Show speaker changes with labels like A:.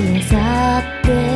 A: さ去って